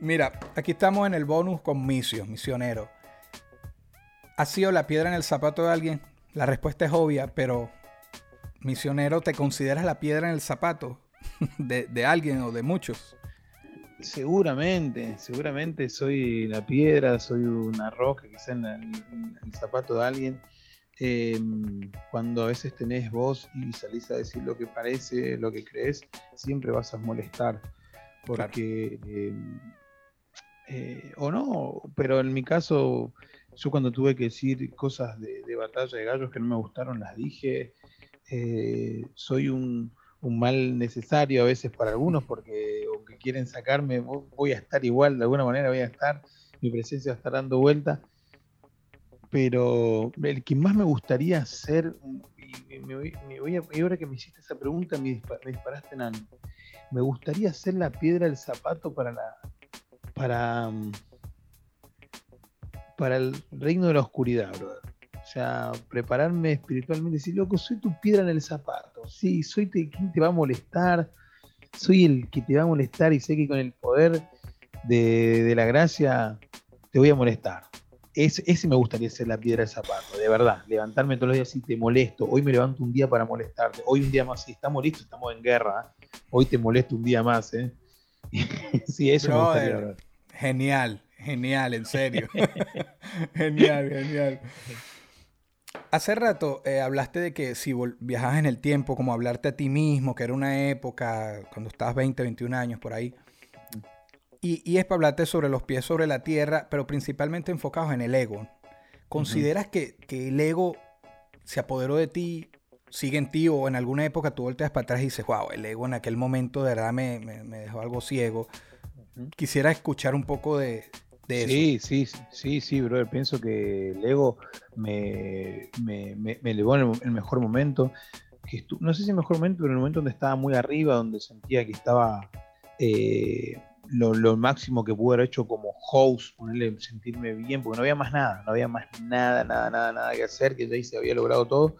Mira, aquí estamos en el bonus con Misio, misionero. ¿Ha sido la piedra en el zapato de alguien? La respuesta es obvia, pero misionero, ¿te consideras la piedra en el zapato de, alguien o de muchos? Seguramente, seguramente soy la piedra, soy una roca quizá en, el zapato de alguien. Em, cuando a veces tenés voz y salís a decir lo que parece, lo que crees, siempre vas a molestar. Porque, em, eh, o no, pero en mi caso, yo cuando tuve que decir cosas de, batalla de gallos que no me gustaron, las dije. Eh, soy un, mal necesario a veces para algunos porque aunque quieren sacarme, voy a estar igual, de alguna manera voy a estar, mi presencia va a estar dando vuelta. Pero el que más me gustaría ser, y, me voy, ahora que me hiciste esa pregunta, me, disparaste en Me gustaría ser la piedra del zapato para la. Para. Mm, para el reino de la oscuridad, brother. O sea, prepararme espiritualmente, decir, loco, soy tu piedra en el zapato. Sí, soy quien te va a molestar. Soy el que te va a molestar y sé que con el poder de, la gracia te voy a molestar. Ese, ese, me gustaría ser la piedra del zapato, de verdad. Levantarme todos los días y te molesto. Hoy me levanto un día para molestarte. Hoy un día más, si estamos listos, estamos en guerra. Hoy te molesto un día más. ¿eh? sí, eso me gustaría. Genial. Genial, en serio. genial, genial. Hace rato eh, hablaste de que si viajas en el tiempo, como hablarte a ti mismo, que era una época cuando estabas 20, 21 años por ahí. Y, es para hablarte sobre los pies sobre la tierra, pero principalmente enfocados en el ego. ¿Consideras que, el ego se apoderó de ti, sigue en ti o en alguna época tú volteas para atrás y dices, wow, el ego en aquel momento de verdad me, me dejó algo ciego? Quisiera escuchar un poco de, sí, sí, sí, sí, brother. Pienso que el ego me, me, me, elevó en el, mejor momento. Que no sé si el mejor momento, pero en el momento donde estaba muy arriba, donde sentía que estaba eh, lo, máximo que pude haber hecho como host, ponerle, sentirme bien, porque no había más nada, no había más nada, nada, nada, nada que hacer, que ya se había logrado todo.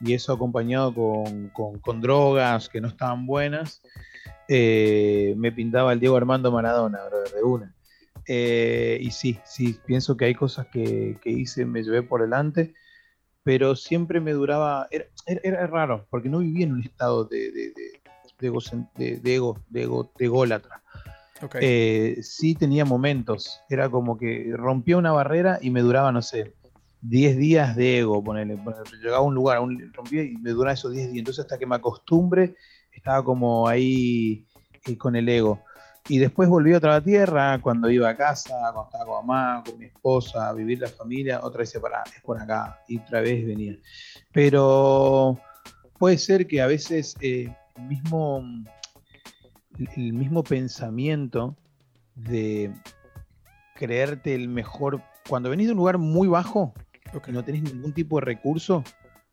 Y eso acompañado con, con, drogas que no estaban buenas, eh, me pintaba el Diego Armando Maradona, brother, de una. Eh, y sí, sí, pienso que hay cosas que, hice, me llevé por delante, pero siempre me duraba, era, era, raro, porque no vivía en un estado de, de, de, ego, de, ego, de ego, de ególatra. Eh, sí tenía momentos, era como que rompía una barrera y me duraba, no sé, 10 días de ego, ponele, llegaba a un lugar, un, rompía y me duraba esos 10 días, entonces hasta que me acostumbre, estaba como ahí eh, con el ego. Y después volví otra a tierra, cuando iba a casa, cuando estaba con mamá, con mi esposa, a vivir la familia, otra vez para es por acá, y otra vez venía. Pero puede ser que a veces eh, mismo, el mismo pensamiento de creerte el mejor, cuando venís de un lugar muy bajo, que no tenés ningún tipo de recurso,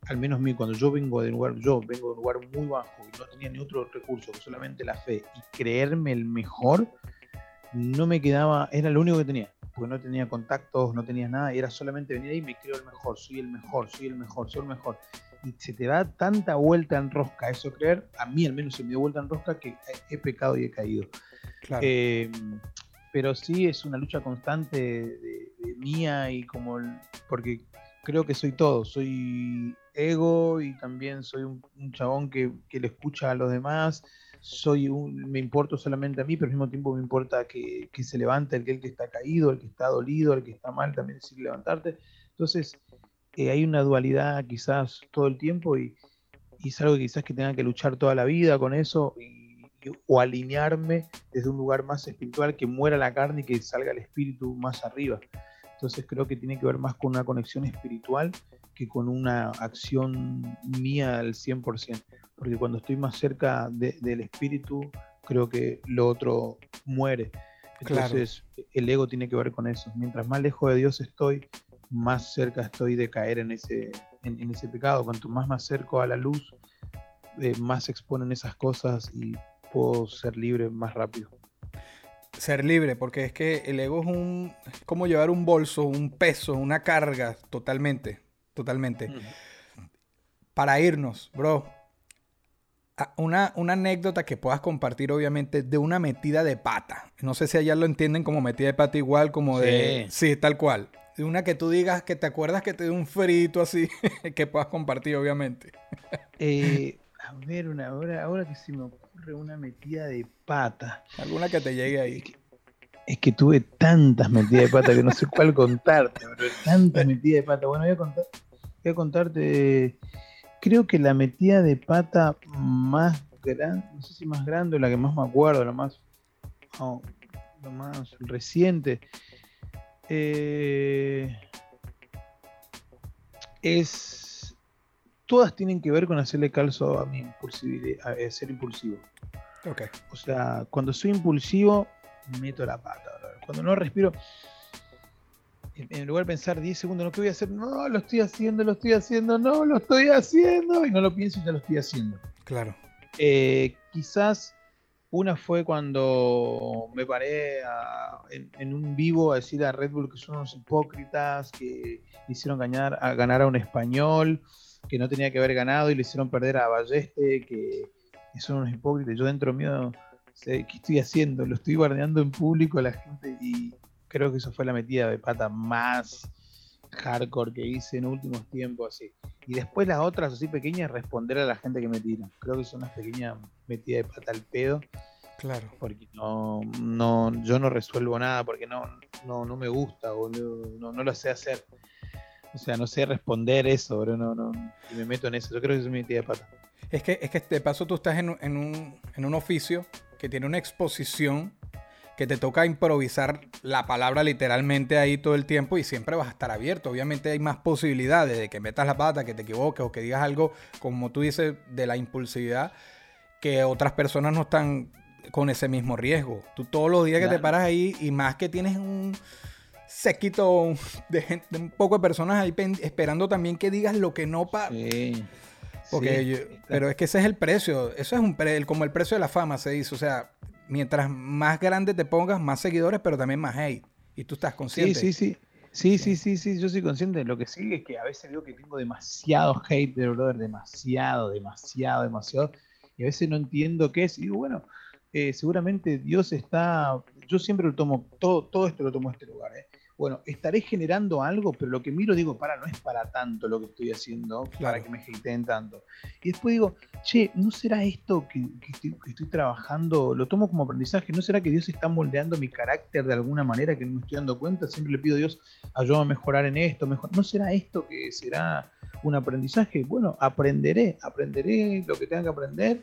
al menos mí, cuando yo vengo de un lugar, yo vengo de un lugar muy bajo y no tenía ni otro recurso que solamente la fe y creerme el mejor, no me quedaba, era lo único que tenía, porque no tenía contactos, no tenía nada, y era solamente venir ahí y me creo el mejor, soy el mejor, soy el mejor, soy el mejor. Y se te da tanta vuelta en rosca eso creer, a mí al menos se me dio vuelta en rosca que he pecado y he caído. Eh, pero sí es una lucha constante de mía y como, porque creo que soy todo, soy ego y también soy un, chabón que, le escucha a los demás, soy un, me importo solamente a mí, pero al mismo tiempo me importa que, se levante el que, el que está caído, el que está dolido, el que está mal, también decir levantarte. Entonces, eh, hay una dualidad quizás todo el tiempo y, es algo que quizás que tenga que luchar toda la vida con eso o alinearme desde un lugar más espiritual, que muera la carne y que salga el espíritu más arriba. Entonces creo que tiene que ver más con una conexión espiritual que con una acción mía al 100%, porque cuando estoy más cerca del espíritu, creo que lo otro muere. Entonces, el ego tiene que ver con eso. Mientras más lejos de Dios estoy, más cerca estoy de caer en ese, en, ese pecado. Cuanto más me acerco a la luz, eh, más se exponen esas cosas y puedo ser libre más rápido. Ser libre, porque es que el ego es un es como llevar un bolso, un peso, una carga totalmente totalmente. Para irnos, bro, una, una, anécdota que puedas compartir, obviamente, de una metida de pata. No sé si allá lo entienden como metida de pata igual, como de... Sí, tal cual. De una que tú digas que te acuerdas que te dio un frito así, que puedas compartir, obviamente. Eh, a ver, una, ahora, ahora que se me ocurre una metida de pata. Alguna que te llegue ahí. Es que, tuve tantas metidas de pata que no sé cuál contarte, tantas metidas de pata. Bueno, voy a, contar, voy a contarte creo que la metida de pata más grande, no sé si más grande o la que más me acuerdo, la más, lo más reciente, eh, es. Todas tienen que ver con hacerle calzo a mi impulsividad, a ser impulsivo. Okay. O sea, cuando soy impulsivo, meto la pata. Cuando no respiro, en lugar de pensar 10 segundos, ¿no qué voy a hacer? No, lo estoy haciendo, lo estoy haciendo, no, lo estoy haciendo. Y no lo pienso y ya lo estoy haciendo. Claro. Eh, quizás una fue cuando me paré en, un vivo a decir a Red Bull que son unos hipócritas, que hicieron ganar a, ganar a un español que no tenía que haber ganado y le hicieron perder a Balleste, que, son unos hipócritas. Yo dentro mío, ¿qué estoy haciendo? Lo estoy bardeando en público a la gente y, creo que eso fue la metida de pata más hardcore que hice en últimos tiempos, así. Y después las otras así pequeñas, responder a la gente que me tira. Creo que son unas pequeñas metidas de pata al pedo. Claro. Porque no, no, yo no resuelvo nada, porque no, no, no me gusta, boludo. No, no lo sé hacer. O sea, no sé responder eso, bro. No, no. Y me meto en eso. Yo creo que es mi metida de pata. Es que, es que de paso tú estás en, en, un, en un oficio que tiene una exposición que te toca improvisar la palabra literalmente ahí todo el tiempo y siempre vas a estar abierto. Obviamente hay más posibilidades de que metas la pata, que te equivoques o que digas algo, como tú dices, de la impulsividad, que otras personas no están con ese mismo riesgo. Tú todos los días que te paras ahí y más que tienes un séquito de, gente, un poco de personas ahí esperando también que digas lo que no pasa. Sí. Porque pero es que ese es el precio, eso es un como el precio de la fama se dice, o sea, mientras más grande te pongas, más seguidores, pero también más hate. Y tú estás consciente. Sí, sí, sí. Sí, sí, sí, sí, yo soy consciente. Lo que sigue es que a veces digo que tengo demasiado hate de brother, demasiado, demasiado, demasiado. Y a veces no entiendo qué es. Y digo, bueno, eh, seguramente Dios está. Yo siempre lo tomo, todo, todo esto lo tomo a este lugar. ¿eh? Bueno, estaré generando algo, pero lo que miro digo, para, no es para tanto lo que estoy haciendo, para que me hateen tanto. Y después digo, che, ¿no será esto que, estoy, trabajando? Lo tomo como aprendizaje, ¿no será que Dios está moldeando mi carácter de alguna manera que no me estoy dando cuenta? Siempre le pido a Dios, ayúdame a mejorar en esto, mejor. ¿no será esto que será un aprendizaje? Bueno, aprenderé, aprenderé lo que tenga que aprender.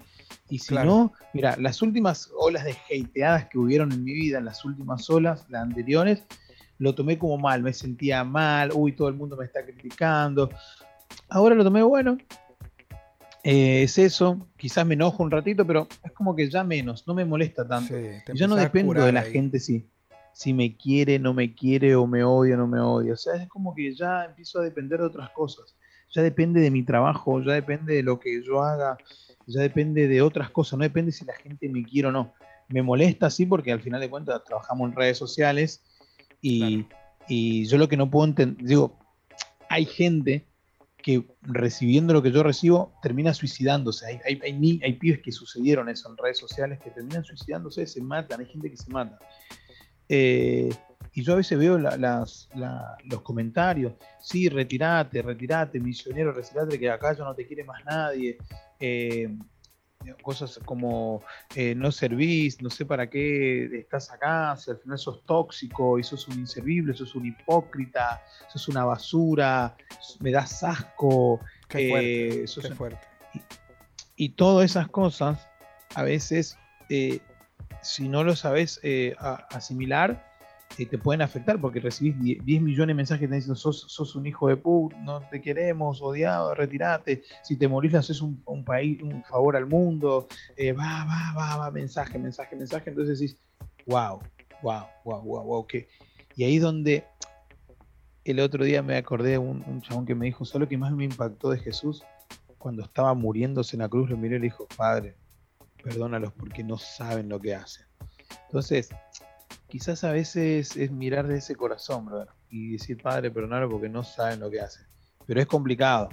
Y si no, mira, las últimas olas de hateadas que hubieron en mi vida, las últimas olas, las anteriores, lo tomé como mal, me sentía mal, uy, todo el mundo me está criticando. Ahora lo tomé bueno. Eh, es eso, quizás me enojo un ratito, pero es como que ya menos, no me molesta tanto. ya no dependo de la gente si, si me quiere, no me quiere, o me odia, no me odia. O sea, es como que ya empiezo a depender de otras cosas. Ya depende de mi trabajo, ya depende de lo que yo haga, ya depende de otras cosas, no depende si la gente me quiere o no. Me molesta, sí, porque al final de cuentas trabajamos en redes sociales y, yo lo que no puedo entender, digo, hay gente que recibiendo lo que yo recibo termina suicidándose. Hay, hay, hay, hay, pibes que sucedieron eso en redes sociales que terminan suicidándose, se matan, hay gente que se mata. Eh, y yo a veces veo los comentarios, sí, retirate, retirate, misionero, retirate, que acá ya no te quiere más nadie. Eh, cosas como eh, no servís, no sé para qué estás acá, si al final sos tóxico y sos un inservible, sos un hipócrita, sos una basura, me das asco. Qué fuerte, eh, Y, todas esas cosas, a veces, eh, si no lo sabes asimilar, te pueden afectar porque recibís 10 millones de mensajes te dicen sos, un hijo de put, no te queremos, odiado, retirate, si te morís le haces un, país, un favor al mundo, eh, va, va, va, va, mensaje, mensaje, mensaje, entonces decís, wow, wow, wow, wow, wow, que... Y ahí donde el otro día me acordé de un, un chabón que me dijo, solo que más me impactó de Jesús, cuando estaba muriéndose en la cruz, lo miré y le dijo, Padre, perdónalos porque no saben lo que hacen. Entonces, quizás a veces es mirar de ese corazón, brother, y decir, Padre, perdónalo porque no saben lo que hacen. Pero es complicado,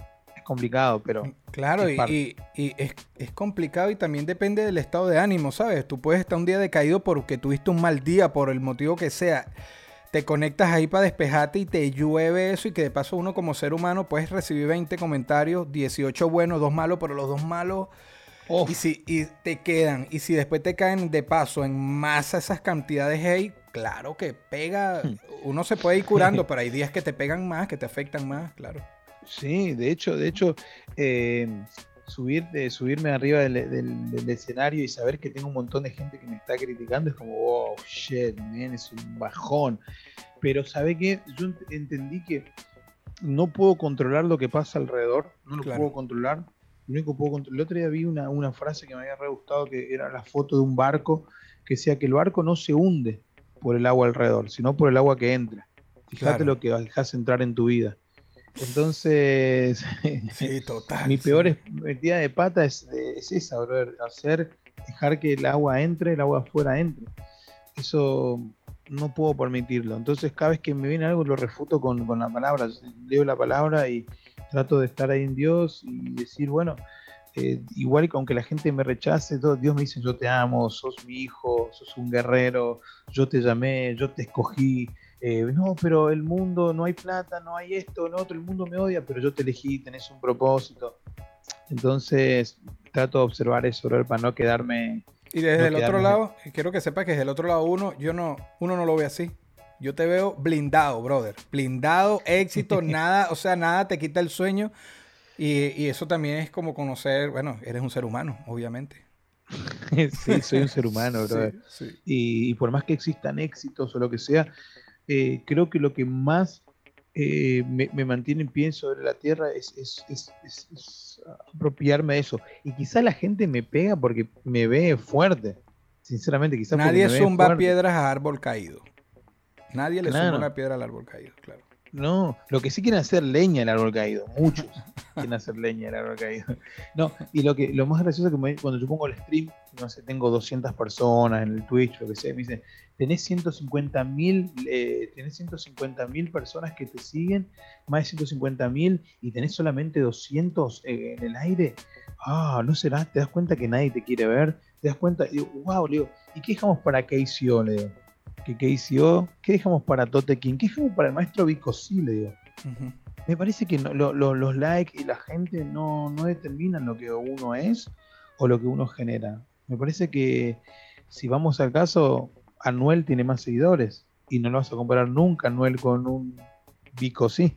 complicado, pero... Claro, y, es, es, complicado y también depende del estado de ánimo, ¿sabes? Tú puedes estar un día decaído porque tuviste un mal día, por el motivo que sea. Te conectas ahí para despejarte y te llueve eso y que de paso uno como ser humano puedes recibir 20 comentarios, 18 buenos, 2 malos, pero los dos malos... Y, si, y te quedan, y si después te caen de paso en masa esas cantidades hate, claro que pega, uno se puede ir curando, pero hay días que te pegan más, que te afectan más, claro. Sí, de hecho, de hecho, eh, subir, subirme arriba del, escenario y saber que tengo un montón de gente que me está criticando es como, oh, shit, man, es un bajón. Pero ¿sabe qué? Yo entendí que no puedo controlar lo que pasa alrededor, no lo puedo controlar. Lo único que puedo controlar. El otro día vi una, una frase que me había re gustado, que era la foto de un barco, que decía que el barco no se hunde por el agua alrededor, sino por el agua que entra. Fíjate lo que dejas entrar en tu vida. Entonces, mi peor metida de pata es, esa, brother, hacer, dejar que el agua entre, el agua afuera entre. Eso no puedo permitirlo. Entonces, cada vez que me viene algo, lo refuto con, la palabra. Leo la palabra y trato de estar ahí en Dios y decir, bueno, eh, igual que aunque la gente me rechace, todo, Dios me dice, yo te amo, sos mi hijo, sos un guerrero, yo te llamé, yo te escogí, eh, no, pero el mundo, no hay plata, no hay esto, no otro, el mundo me odia, pero yo te elegí, tenés un propósito. Entonces, trato de observar eso, para no quedarme. Y desde el otro lado, quiero que sepas que desde el otro lado uno, yo no, uno no lo ve así. Yo te veo blindado, brother. Blindado, éxito, nada, o sea, nada te quita el sueño. Y, eso también es como conocer, bueno, eres un ser humano, obviamente. sí, soy un ser humano, brother. Y, y, por más que existan éxitos o lo que sea, eh, creo que lo que más eh, me, mantiene en pie sobre la tierra es, apropiarme de eso. Y quizá la gente me pega porque me ve fuerte. Sinceramente, quizá Nadie zumba piedras a árbol caído. Nadie le zumba una piedra al árbol caído, claro. No, lo que sí quieren hacer leña el árbol caído, muchos quieren hacer leña el árbol caído. No, y lo que lo más gracioso es que cuando yo pongo el stream, no sé, tengo 200 personas en el Twitch, lo que sea, me dicen, tenés 150 mil eh, tenés 150 mil personas que te siguen, más de 150 mil y tenés solamente 200 eh, en el aire. Ah, no será, te das cuenta que nadie te quiere ver, te das cuenta, y digo, wow, le digo, ¿y qué dejamos para KCO? Le digo que KCO, ¿qué dejamos para Tote King? ¿Qué dejamos para el maestro Vico sí, le digo? Me parece que los likes y la gente no, determinan lo que uno es o lo que uno genera. Me parece que si vamos al caso, Anuel tiene más seguidores y no lo vas a comparar nunca Anuel con un Vico sí.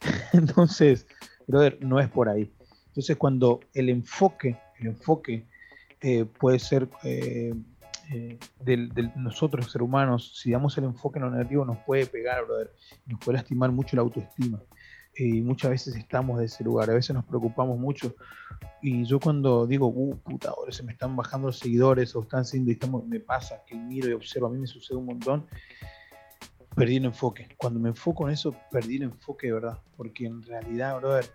Entonces, brother, no es por ahí. Entonces, cuando el enfoque, el enfoque eh, puede ser eh, eh, de, nosotros, ser humanos, si damos el enfoque en lo negativo, nos puede pegar, brother, nos puede lastimar mucho la autoestima. Y muchas veces estamos de ese lugar, a veces nos preocupamos mucho. Y yo cuando digo, uh, puta, ahora se me están bajando los seguidores o están siendo, estamos, me pasa que miro y observo, a mí me sucede un montón, perdí el enfoque. Cuando me enfoco en eso, perdí el enfoque de verdad. Porque en realidad, brother,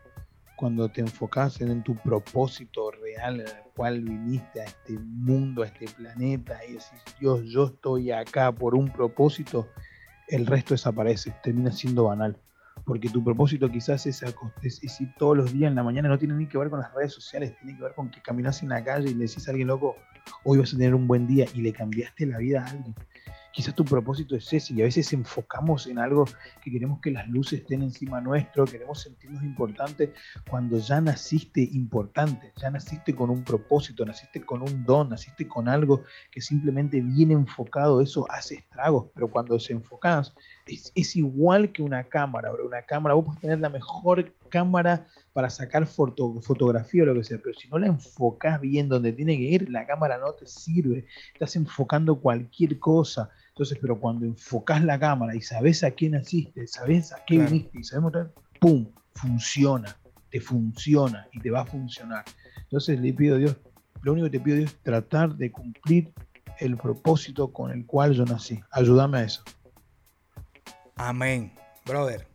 cuando te enfocas en tu propósito real en cual viniste a este mundo, a este planeta, y decís, Dios, yo estoy acá por un propósito, el resto desaparece, termina siendo banal. Porque tu propósito quizás es, es, ir todos los días en la mañana, no tiene ni que ver con las redes sociales, tiene que ver con que caminas en la calle y le decís a alguien loco, hoy vas a tener un buen día y le cambiaste la vida a alguien quizás tu propósito es ese y a veces enfocamos en algo que queremos que las luces estén encima nuestro, queremos sentirnos importantes cuando ya naciste importante, ya naciste con un propósito, naciste con un don, naciste con algo que simplemente viene enfocado, eso hace estragos, pero cuando se enfocas es, igual que una cámara, bro. una cámara, vos puedes tener la mejor cámara para sacar foto, fotografía o lo que sea, pero si no la enfocas bien donde tiene que ir, la cámara no te sirve, estás enfocando cualquier cosa. Entonces, pero cuando enfocas la cámara y sabes a quién asiste, sabes a qué viniste y sabemos, ¡pum! Funciona, te funciona y te va a funcionar. Entonces le pido a Dios, lo único que te pido es tratar de cumplir el propósito con el cual yo nací. Ayúdame a eso. Amén, brother.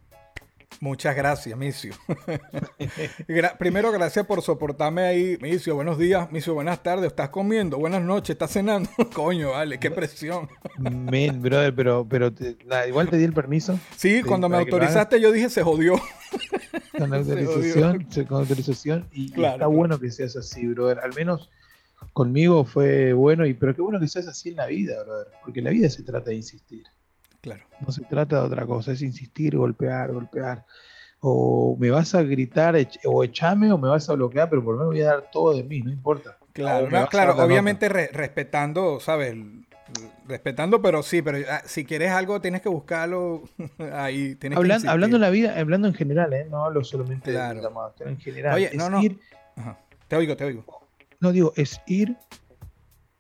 Muchas gracias, Micio. primero, gracias por soportarme ahí, Micio. Buenos días, Micio. Buenas tardes. ¿Estás comiendo? Buenas noches. ¿Estás cenando? Coño, vale, qué presión. Men, brother, pero, pero igual te di el permiso. Sí, cuando me autorizaste, yo dije se jodió. Con autorización, con autorización. Y, está bueno que seas así, brother. Al menos conmigo fue bueno, y pero qué bueno que seas así en la vida, brother. Porque la vida se trata de insistir. Claro. No se trata de otra cosa, es insistir, golpear, golpear. O me vas a gritar o echame o me vas a bloquear, pero por lo menos voy a dar todo de mí, no importa. Claro, claro, obviamente respetando, ¿sabes? Respetando, pero sí, pero ah, si quieres algo tienes que buscarlo ahí. Tienes hablando, hablando en la vida, hablando en general, ¿eh? no hablo solamente de llamados, en general. Oye, no, no. Te oigo, te oigo. No digo, es ir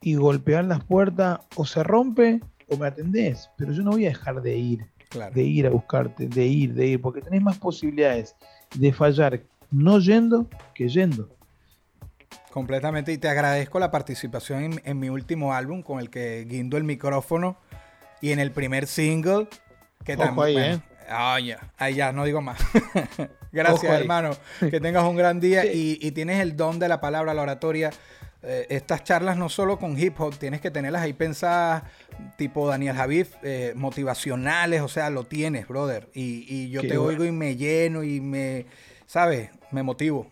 y golpear las puertas o se rompe me atendés, pero yo no voy a dejar de ir, de ir a buscarte, de ir, de ir, porque tenés más posibilidades de fallar no yendo que yendo. Completamente, y te agradezco la participación en, mi último álbum con el que guindo el micrófono y en el primer single, que también... Ahí, ¿eh? Ay, ya, no digo más. Gracias, hermano. Que tengas un gran día y, y, tienes el don de la palabra, la oratoria. Eh, estas charlas no solo con hip hop, tienes que tenerlas ahí pensadas, tipo Daniel Javif, eh, motivacionales, o sea, lo tienes, brother. Y, yo te oigo y me lleno y me, ¿sabes? Me motivo.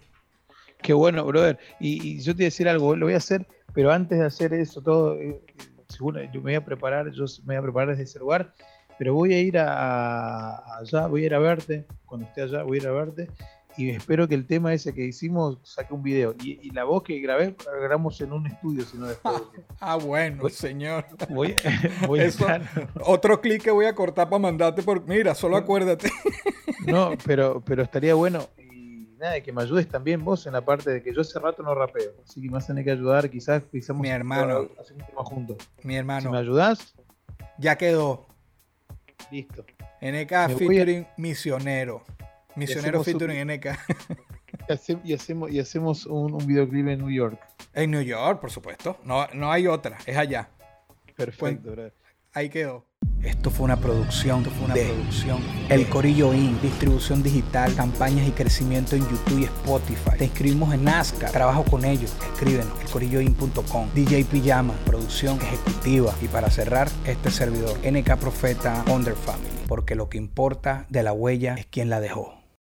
Qué bueno, brother. Y, yo te voy a decir algo, lo voy a hacer, pero antes de hacer eso todo, eh, seguro, yo me voy a preparar, yo me voy a preparar desde ese lugar, pero voy a ir a, allá, voy a ir a verte, cuando esté allá voy a ir a verte y espero que el tema ese que hicimos saque un video. Y, la voz que grabé, la grabamos en un estudio, sino después. ah, bueno, señor. Voy, voy a Otro clic que voy a cortar para mandarte por. Mira, solo acuérdate. no, pero, pero estaría bueno. Y nada, que me ayudes también vos en la parte de que yo hace rato no rapeo. Así que me vas a tener que ayudar, quizás Mi hermano. Un tema juntos. Mi hermano. Si me ayudás. Ya quedó. Listo. NK featuring Misionero. Misionero featuring NK. Y hacemos, y hacemos un, videoclip en New York. En New York, por supuesto. No, no hay otra, es allá. Perfecto, Ahí quedó. Esto fue una producción, fue una producción. El Corillo Inc. Distribución digital, campañas y crecimiento en YouTube y Spotify. Te inscribimos en Nazca. Trabajo con ellos. Escríbenos. Elcorilloin.com. DJ Pijama. Producción ejecutiva. Y para cerrar, este servidor. NK Profeta Under Family. Porque lo que importa de la huella es quien la dejó.